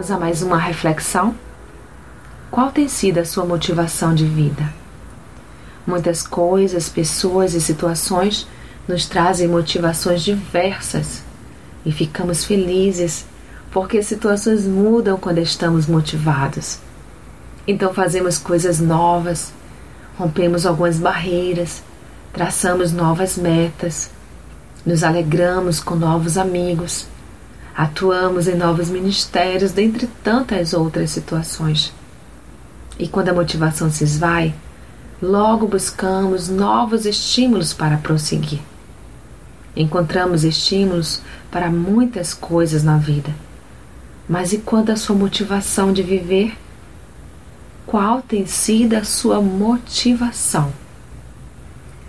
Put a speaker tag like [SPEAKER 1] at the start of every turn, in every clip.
[SPEAKER 1] Vamos a mais uma reflexão? Qual tem sido a sua motivação de vida? Muitas coisas, pessoas e situações nos trazem motivações diversas e ficamos felizes porque situações mudam quando estamos motivados. Então fazemos coisas novas, rompemos algumas barreiras, traçamos novas metas, nos alegramos com novos amigos, atuamos em novos ministérios, dentre tantas outras situações. E quando a motivação se esvai, logo buscamos novos estímulos para prosseguir. Encontramos estímulos para muitas coisas na vida. Mas e quando a sua motivação de viver? Qual tem sido a sua motivação?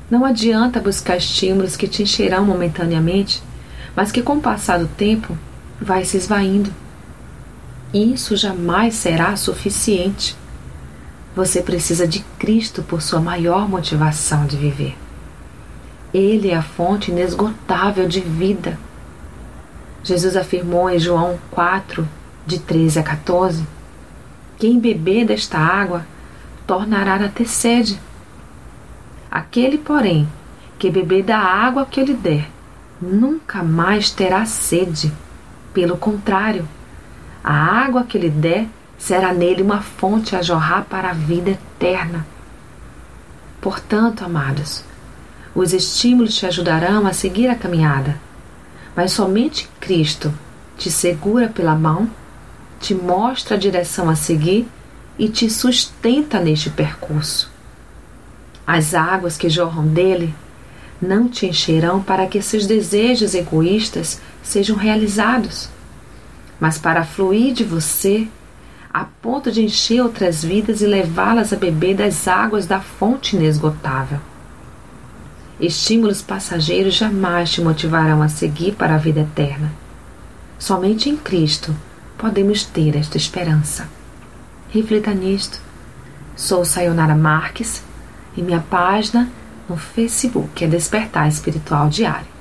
[SPEAKER 1] Não adianta buscar estímulos que te encherão momentaneamente, mas que com o passar do tempo vai se esvaindo. Isso jamais será suficiente. Você precisa de Cristo por sua maior motivação de viver. Ele é a fonte inesgotável de vida. Jesus afirmou em João 4, de 13 a 14: Quem beber desta água tornará a ter sede. Aquele, porém, que beber da água que eu lhe der, nunca mais terá sede. Pelo contrário, a água que lhe der será nele uma fonte a jorrar para a vida eterna. Portanto, amados, os estímulos te ajudarão a seguir a caminhada, mas somente Cristo te segura pela mão, te mostra a direção a seguir e te sustenta neste percurso. As águas que jorram dele não te encherão para que seus desejos egoístas sejam realizados, mas para fluir de você a ponto de encher outras vidas e levá-las a beber das águas da fonte inesgotável. Estímulos passageiros jamais te motivarão a seguir para a vida eterna. Somente em Cristo podemos ter esta esperança. Reflita nisto. Sou Sayonara Marques e minha página no Facebook é Despertar Espiritual Diário.